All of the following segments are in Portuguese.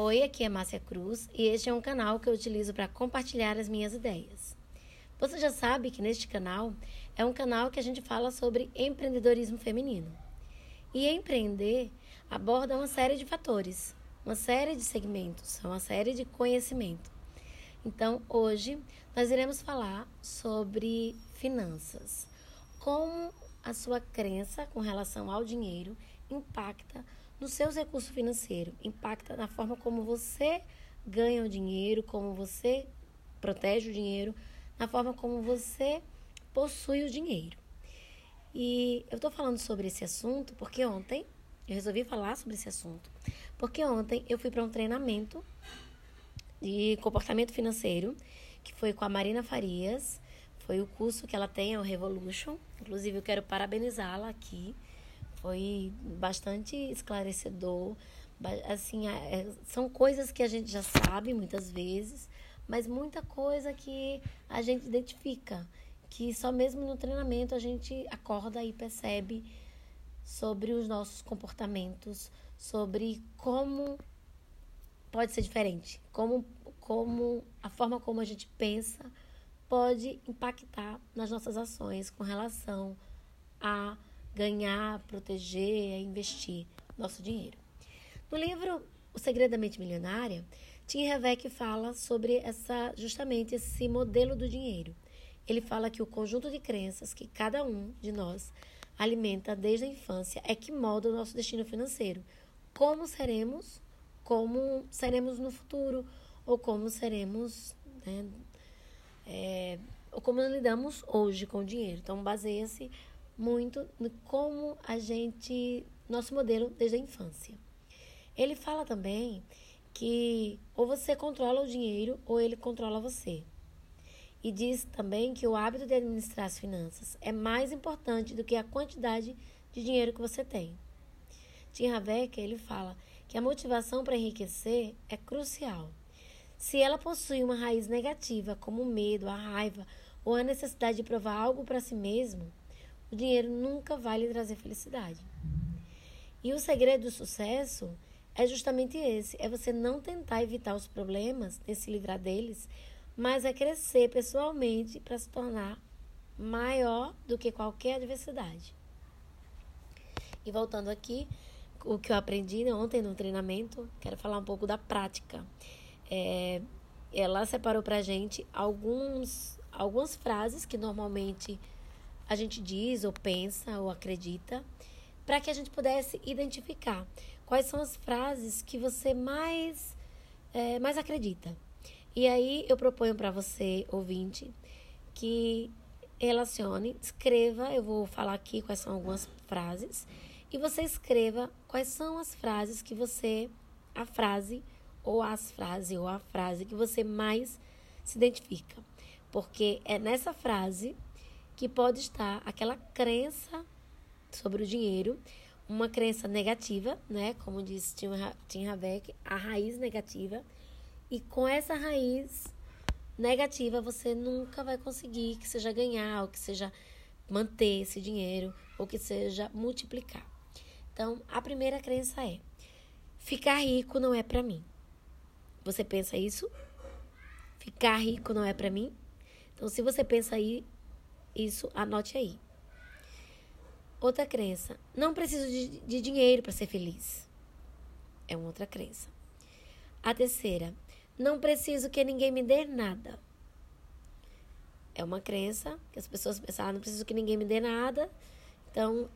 Oi, aqui é Márcia Cruz e este é um canal que eu utilizo para compartilhar as minhas ideias. Você já sabe que neste canal é um canal que a gente fala sobre empreendedorismo feminino. E empreender aborda uma série de fatores, uma série de segmentos, uma série de conhecimento. Então, hoje nós iremos falar sobre finanças. Como a sua crença com relação ao dinheiro impacta nos seus recursos financeiros, impacta na forma como você ganha o dinheiro, como você protege o dinheiro, na forma como você possui o dinheiro. E eu estou falando sobre esse assunto porque ontem eu resolvi falar sobre esse assunto, porque ontem eu fui para um treinamento de comportamento financeiro que foi com a Marina Farias. Foi o curso que ela tem, é o Revolution. Inclusive, eu quero parabenizá-la aqui foi bastante esclarecedor. Assim, é, são coisas que a gente já sabe muitas vezes, mas muita coisa que a gente identifica, que só mesmo no treinamento a gente acorda e percebe sobre os nossos comportamentos, sobre como pode ser diferente, como, como a forma como a gente pensa pode impactar nas nossas ações com relação a ganhar, proteger, investir nosso dinheiro. No livro O Segredo da Mente Milionária, Tim Havek fala sobre essa justamente esse modelo do dinheiro. Ele fala que o conjunto de crenças que cada um de nós alimenta desde a infância é que molda o nosso destino financeiro. Como seremos, como seremos no futuro, ou como seremos, né, é, ou como lidamos hoje com o dinheiro. Então, baseia-se muito no como a gente, nosso modelo desde a infância. Ele fala também que ou você controla o dinheiro ou ele controla você. E diz também que o hábito de administrar as finanças é mais importante do que a quantidade de dinheiro que você tem. Tim Havek, ele fala que a motivação para enriquecer é crucial. Se ela possui uma raiz negativa, como o medo, a raiva ou a necessidade de provar algo para si mesmo, o dinheiro nunca vai lhe trazer felicidade. E o segredo do sucesso é justamente esse: é você não tentar evitar os problemas, nem se livrar deles, mas é crescer pessoalmente para se tornar maior do que qualquer adversidade. E voltando aqui, o que eu aprendi ontem no treinamento, quero falar um pouco da prática. É, ela separou para gente alguns, algumas frases que normalmente a gente diz, ou pensa, ou acredita, para que a gente pudesse identificar quais são as frases que você mais, é, mais acredita. E aí eu proponho para você, ouvinte, que relacione, escreva, eu vou falar aqui quais são algumas frases, e você escreva quais são as frases que você, a frase, ou as frases, ou a frase que você mais se identifica. Porque é nessa frase que pode estar aquela crença sobre o dinheiro, uma crença negativa, né? Como disse Tim Havek, a raiz negativa. E com essa raiz negativa, você nunca vai conseguir que seja ganhar, ou que seja manter esse dinheiro, ou que seja multiplicar. Então, a primeira crença é: ficar rico não é para mim. Você pensa isso? Ficar rico não é para mim? Então, se você pensa aí, isso, anote aí. Outra crença. Não preciso de, de dinheiro para ser feliz. É uma outra crença. A terceira. Não preciso que ninguém me dê nada. É uma crença que as pessoas pensam, ah, não preciso que ninguém me dê nada. Então,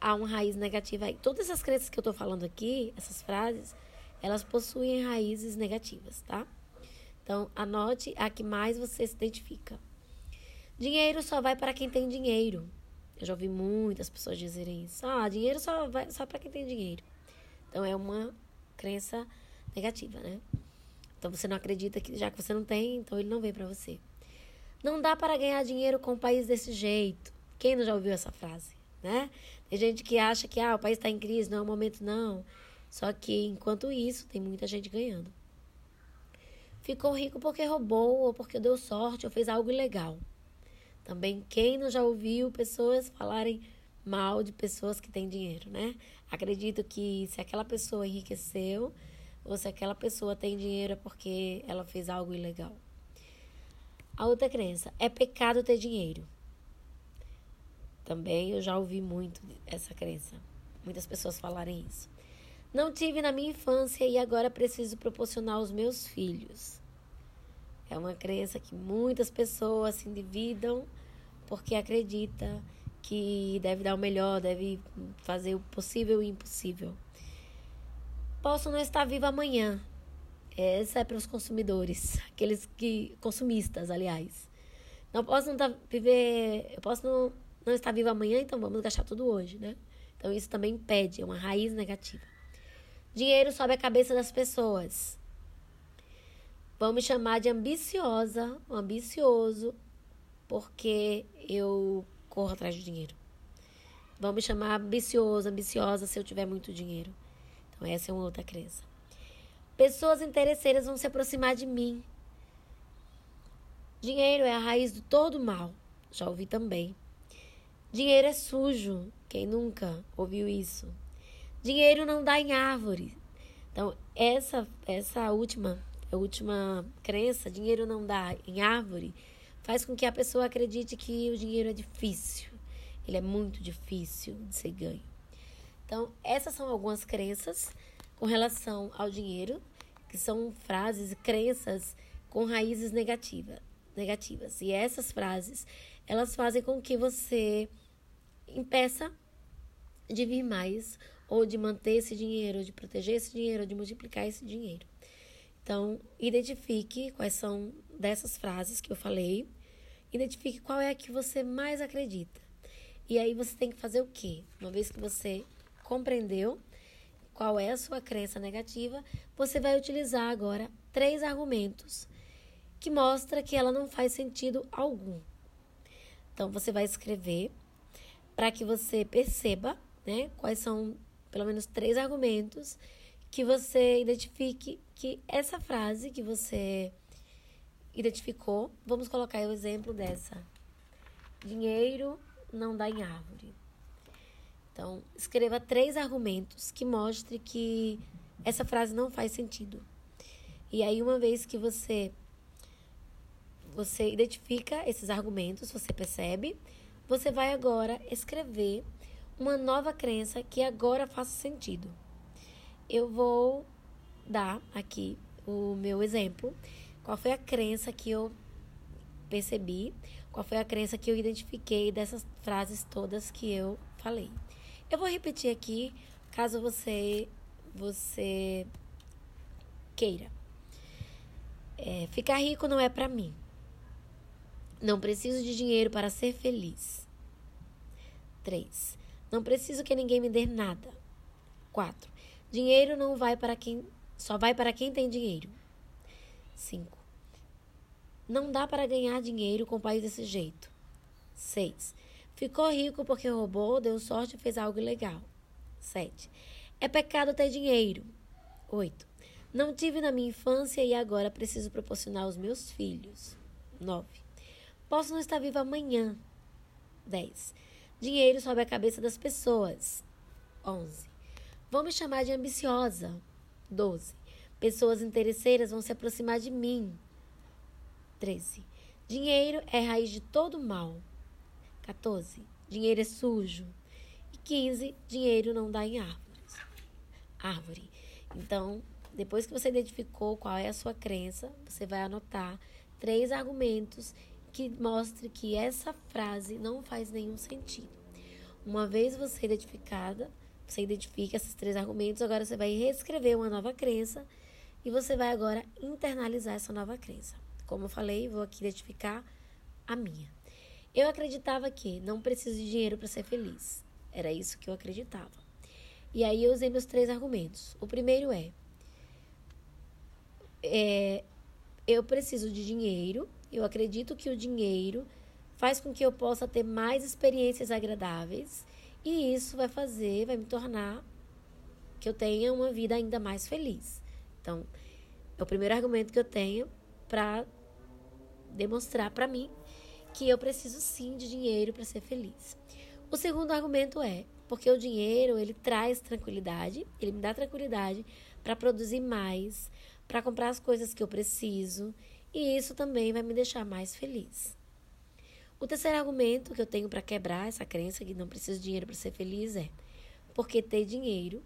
há uma raiz negativa aí. Todas essas crenças que eu estou falando aqui, essas frases, elas possuem raízes negativas, tá? Então, anote a que mais você se identifica. Dinheiro só vai para quem tem dinheiro. Eu já ouvi muitas pessoas dizerem isso. Ah, dinheiro só vai só para quem tem dinheiro. Então é uma crença negativa, né? Então você não acredita que já que você não tem, então ele não vem para você. Não dá para ganhar dinheiro com o país desse jeito. Quem não já ouviu essa frase, né? Tem gente que acha que ah, o país está em crise, não é o momento não. Só que enquanto isso, tem muita gente ganhando. Ficou rico porque roubou, ou porque deu sorte, ou fez algo ilegal. Também quem não já ouviu pessoas falarem mal de pessoas que têm dinheiro, né? Acredito que se aquela pessoa enriqueceu, ou se aquela pessoa tem dinheiro é porque ela fez algo ilegal. A outra crença é pecado ter dinheiro. Também eu já ouvi muito essa crença. Muitas pessoas falarem isso. Não tive na minha infância e agora preciso proporcionar aos meus filhos. É uma crença que muitas pessoas se endividam porque acredita que deve dar o melhor, deve fazer o possível e o impossível. Posso não estar viva amanhã. Essa é para os consumidores, aqueles que consumistas, aliás. Não posso não estar, viver, eu posso não, não estar viva amanhã, então vamos gastar tudo hoje, né? Então isso também impede, é uma raiz negativa. Dinheiro sobe a cabeça das pessoas. Vão me chamar de ambiciosa, ambicioso, porque eu corro atrás de dinheiro. Vão me chamar ambicioso, ambiciosa se eu tiver muito dinheiro. Então, essa é uma outra crença. Pessoas interesseiras vão se aproximar de mim. Dinheiro é a raiz de todo mal. Já ouvi também. Dinheiro é sujo. Quem nunca ouviu isso? Dinheiro não dá em árvore. Então, essa essa última, a última crença, dinheiro não dá em árvore, faz com que a pessoa acredite que o dinheiro é difícil. Ele é muito difícil de ser ganho. Então, essas são algumas crenças com relação ao dinheiro, que são frases e crenças com raízes negativa, negativas. E essas frases, elas fazem com que você impeça de vir mais, ou de manter esse dinheiro, ou de proteger esse dinheiro, ou de multiplicar esse dinheiro. Então, identifique quais são dessas frases que eu falei Identifique qual é a que você mais acredita. E aí você tem que fazer o quê? Uma vez que você compreendeu qual é a sua crença negativa, você vai utilizar agora três argumentos que mostra que ela não faz sentido algum. Então você vai escrever para que você perceba, né, quais são pelo menos três argumentos que você identifique que essa frase que você identificou. Vamos colocar o exemplo dessa. Dinheiro não dá em árvore. Então, escreva três argumentos que mostre que essa frase não faz sentido. E aí, uma vez que você você identifica esses argumentos, você percebe, você vai agora escrever uma nova crença que agora faça sentido. Eu vou dar aqui o meu exemplo qual foi a crença que eu percebi? Qual foi a crença que eu identifiquei dessas frases todas que eu falei? Eu vou repetir aqui, caso você você queira. É, ficar rico não é para mim. Não preciso de dinheiro para ser feliz. 3. Não preciso que ninguém me dê nada. 4. Dinheiro não vai para quem só vai para quem tem dinheiro. 5. Não dá para ganhar dinheiro com o país desse jeito. 6. Ficou rico porque roubou, deu sorte e fez algo ilegal. 7. É pecado ter dinheiro. 8. Não tive na minha infância e agora preciso proporcionar aos meus filhos. 9. Posso não estar viva amanhã. 10. Dinheiro sobe a cabeça das pessoas. 11. Vão me chamar de ambiciosa. 12. Pessoas interesseiras vão se aproximar de mim. 13. Dinheiro é raiz de todo mal. 14. Dinheiro é sujo. E 15. Dinheiro não dá em árvores. Árvore. Então, depois que você identificou qual é a sua crença, você vai anotar três argumentos que mostrem que essa frase não faz nenhum sentido. Uma vez você identificada, você identifica esses três argumentos, agora você vai reescrever uma nova crença e você vai agora internalizar essa nova crença. Como eu falei, vou aqui identificar a minha. Eu acreditava que não preciso de dinheiro para ser feliz. Era isso que eu acreditava. E aí eu usei meus três argumentos. O primeiro é, é eu preciso de dinheiro. Eu acredito que o dinheiro faz com que eu possa ter mais experiências agradáveis e isso vai fazer, vai me tornar que eu tenha uma vida ainda mais feliz. Então, é o primeiro argumento que eu tenho para demonstrar para mim que eu preciso sim de dinheiro para ser feliz. O segundo argumento é porque o dinheiro ele traz tranquilidade, ele me dá tranquilidade para produzir mais, para comprar as coisas que eu preciso, e isso também vai me deixar mais feliz. O terceiro argumento que eu tenho para quebrar essa crença que não preciso de dinheiro para ser feliz é porque ter dinheiro,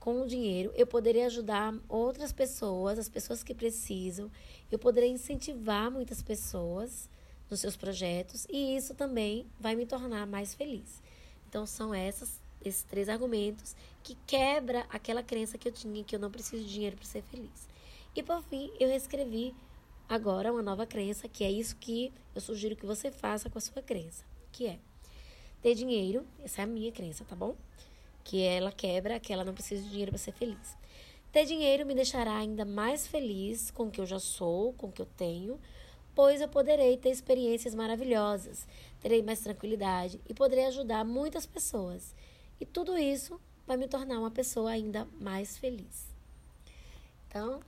com o dinheiro, eu poderia ajudar outras pessoas, as pessoas que precisam, eu poderia incentivar muitas pessoas nos seus projetos e isso também vai me tornar mais feliz. Então são essas esses três argumentos que quebra aquela crença que eu tinha que eu não preciso de dinheiro para ser feliz. E por fim, eu reescrevi agora uma nova crença, que é isso que eu sugiro que você faça com a sua crença, que é ter dinheiro, essa é a minha crença, tá bom? Que ela quebra, que ela não precisa de dinheiro para ser feliz. Ter dinheiro me deixará ainda mais feliz com o que eu já sou, com o que eu tenho, pois eu poderei ter experiências maravilhosas, terei mais tranquilidade e poderei ajudar muitas pessoas. E tudo isso vai me tornar uma pessoa ainda mais feliz. Então,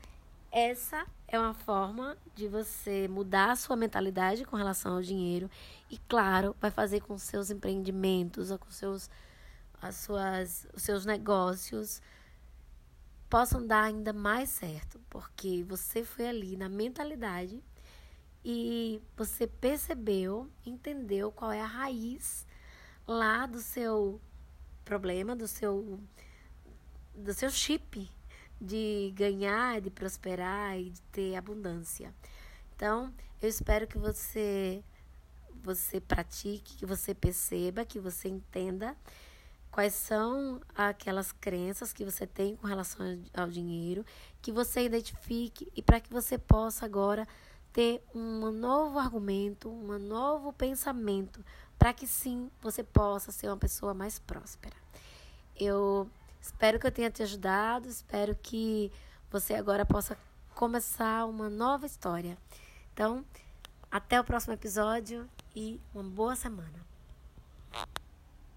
essa é uma forma de você mudar a sua mentalidade com relação ao dinheiro e, claro, vai fazer com seus empreendimentos, com seus, as suas, os seus negócios possam dar ainda mais certo, porque você foi ali na mentalidade e você percebeu, entendeu qual é a raiz lá do seu problema, do seu do seu chip de ganhar, de prosperar e de ter abundância. Então, eu espero que você você pratique, que você perceba, que você entenda quais são aquelas crenças que você tem com relação ao dinheiro, que você identifique e para que você possa agora ter um novo argumento, um novo pensamento, para que sim você possa ser uma pessoa mais próspera. Eu Espero que eu tenha te ajudado, espero que você agora possa começar uma nova história. Então, até o próximo episódio e uma boa semana.